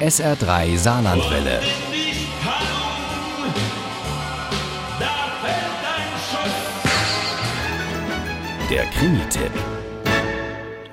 SR3 Saarlandwelle. Der Krimi-Tipp.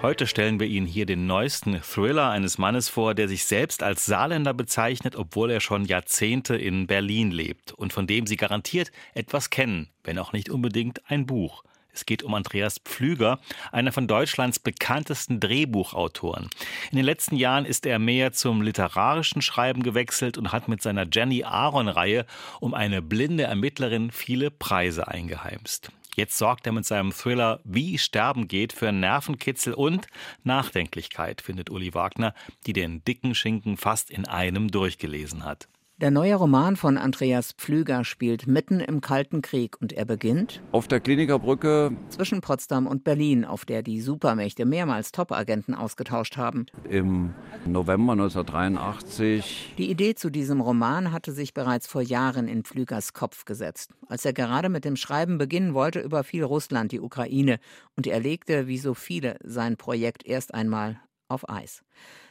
Heute stellen wir Ihnen hier den neuesten Thriller eines Mannes vor, der sich selbst als Saarländer bezeichnet, obwohl er schon Jahrzehnte in Berlin lebt und von dem Sie garantiert etwas kennen, wenn auch nicht unbedingt ein Buch. Es geht um Andreas Pflüger, einer von Deutschlands bekanntesten Drehbuchautoren. In den letzten Jahren ist er mehr zum literarischen Schreiben gewechselt und hat mit seiner Jenny Aaron-Reihe um eine blinde Ermittlerin viele Preise eingeheimst. Jetzt sorgt er mit seinem Thriller Wie Sterben geht für Nervenkitzel und Nachdenklichkeit, findet Uli Wagner, die den dicken Schinken fast in einem durchgelesen hat. Der neue Roman von Andreas Pflüger spielt mitten im Kalten Krieg und er beginnt auf der Klinikerbrücke zwischen Potsdam und Berlin, auf der die Supermächte mehrmals Top-Agenten ausgetauscht haben. Im November 1983. Die Idee zu diesem Roman hatte sich bereits vor Jahren in Pflügers Kopf gesetzt. Als er gerade mit dem Schreiben beginnen wollte, überfiel Russland die Ukraine und er legte, wie so viele, sein Projekt erst einmal auf Eis.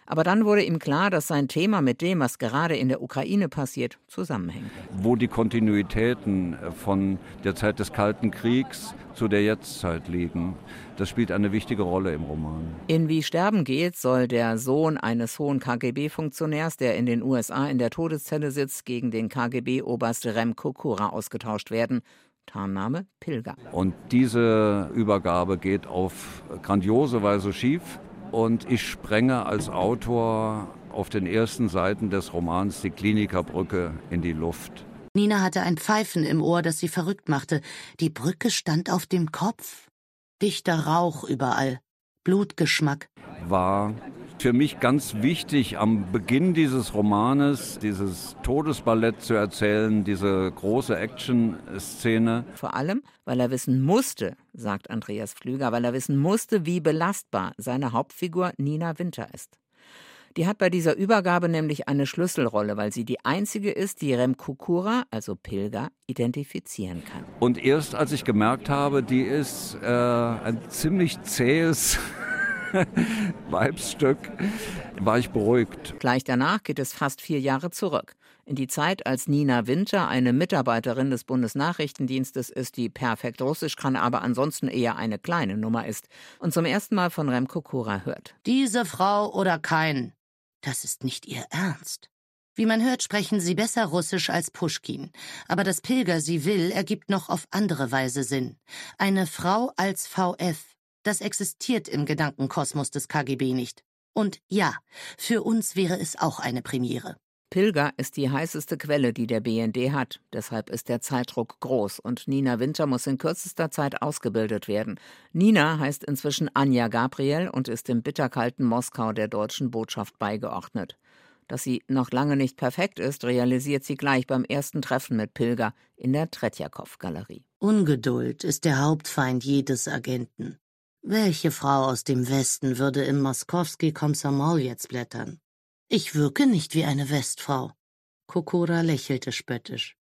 Aber dann wurde ihm klar, dass sein Thema mit dem, was gerade in der Ukraine passiert, zusammenhängt. Wo die Kontinuitäten von der Zeit des Kalten Kriegs zu der Jetztzeit liegen, das spielt eine wichtige Rolle im Roman. In Wie Sterben geht soll der Sohn eines hohen KGB-Funktionärs, der in den USA in der Todeszelle sitzt, gegen den KGB-Oberst Rem Kokura ausgetauscht werden. Tarnname Pilger. Und diese Übergabe geht auf grandiose Weise schief. Und ich sprenge als Autor auf den ersten Seiten des Romans die Klinikerbrücke in die Luft. Nina hatte ein Pfeifen im Ohr, das sie verrückt machte. Die Brücke stand auf dem Kopf. Dichter Rauch überall. Blutgeschmack. War für mich ganz wichtig, am Beginn dieses Romanes dieses Todesballett zu erzählen, diese große Action-Szene. Vor allem, weil er wissen musste, sagt Andreas Pflüger, weil er wissen musste, wie belastbar seine Hauptfigur Nina Winter ist. Die hat bei dieser Übergabe nämlich eine Schlüsselrolle, weil sie die einzige ist, die Rem Kukura, also Pilger, identifizieren kann. Und erst als ich gemerkt habe, die ist äh, ein ziemlich zähes Weibsstück, war ich beruhigt. Gleich danach geht es fast vier Jahre zurück. In die Zeit, als Nina Winter eine Mitarbeiterin des Bundesnachrichtendienstes ist, die perfekt Russisch kann, aber ansonsten eher eine kleine Nummer ist und zum ersten Mal von Remko Kura hört. Diese Frau oder kein. Das ist nicht ihr Ernst. Wie man hört, sprechen sie besser Russisch als Puschkin. Aber dass Pilger sie will, ergibt noch auf andere Weise Sinn. Eine Frau als VF, das existiert im Gedankenkosmos des KGB nicht. Und ja, für uns wäre es auch eine Premiere. Pilger ist die heißeste Quelle, die der BND hat. Deshalb ist der Zeitdruck groß und Nina Winter muss in kürzester Zeit ausgebildet werden. Nina heißt inzwischen Anja Gabriel und ist im bitterkalten Moskau der deutschen Botschaft beigeordnet. Dass sie noch lange nicht perfekt ist, realisiert sie gleich beim ersten Treffen mit Pilger in der Tretjakow-Galerie. Ungeduld ist der Hauptfeind jedes Agenten. Welche Frau aus dem Westen würde im Moskowski Komsomol jetzt blättern? Ich wirke nicht wie eine Westfrau. Kokora lächelte spöttisch.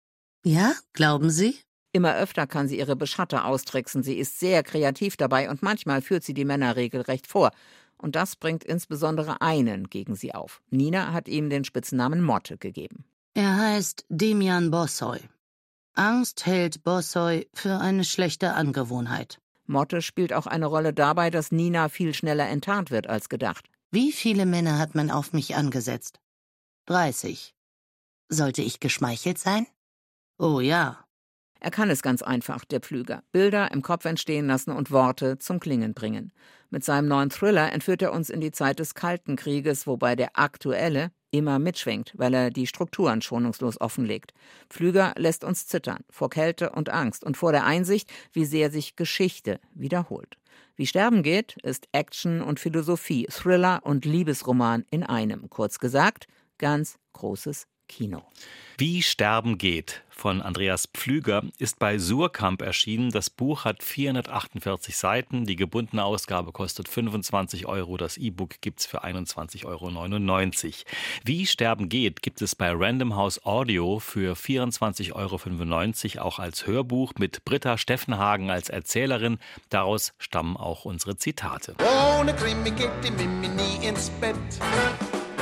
Ja, glauben Sie? Immer öfter kann sie ihre Beschatter austricksen. Sie ist sehr kreativ dabei und manchmal führt sie die Männer regelrecht vor. Und das bringt insbesondere einen gegen sie auf. Nina hat ihm den Spitznamen Motte gegeben. Er heißt Demian Bossoy. Angst hält Bossoy für eine schlechte Angewohnheit. Motte spielt auch eine Rolle dabei, dass Nina viel schneller enttarnt wird als gedacht. Wie viele Männer hat man auf mich angesetzt? Dreißig. Sollte ich geschmeichelt sein? Oh ja. Er kann es ganz einfach, der Pflüger. Bilder im Kopf entstehen lassen und Worte zum Klingen bringen. Mit seinem neuen Thriller entführt er uns in die Zeit des Kalten Krieges, wobei der aktuelle immer mitschwingt, weil er die Strukturen schonungslos offenlegt. Pflüger lässt uns zittern vor Kälte und Angst und vor der Einsicht, wie sehr sich Geschichte wiederholt. Wie Sterben geht, ist Action und Philosophie, Thriller und Liebesroman in einem. Kurz gesagt, ganz großes Kino. Wie Sterben geht von Andreas Pflüger ist bei Surkamp erschienen. Das Buch hat 448 Seiten. Die gebundene Ausgabe kostet 25 Euro. Das E-Book gibt es für 21,99 Euro. Wie Sterben geht gibt es bei Random House Audio für 24,95 Euro auch als Hörbuch mit Britta Steffenhagen als Erzählerin. Daraus stammen auch unsere Zitate. Ohne Krimi geht die Mimi nie ins Bett.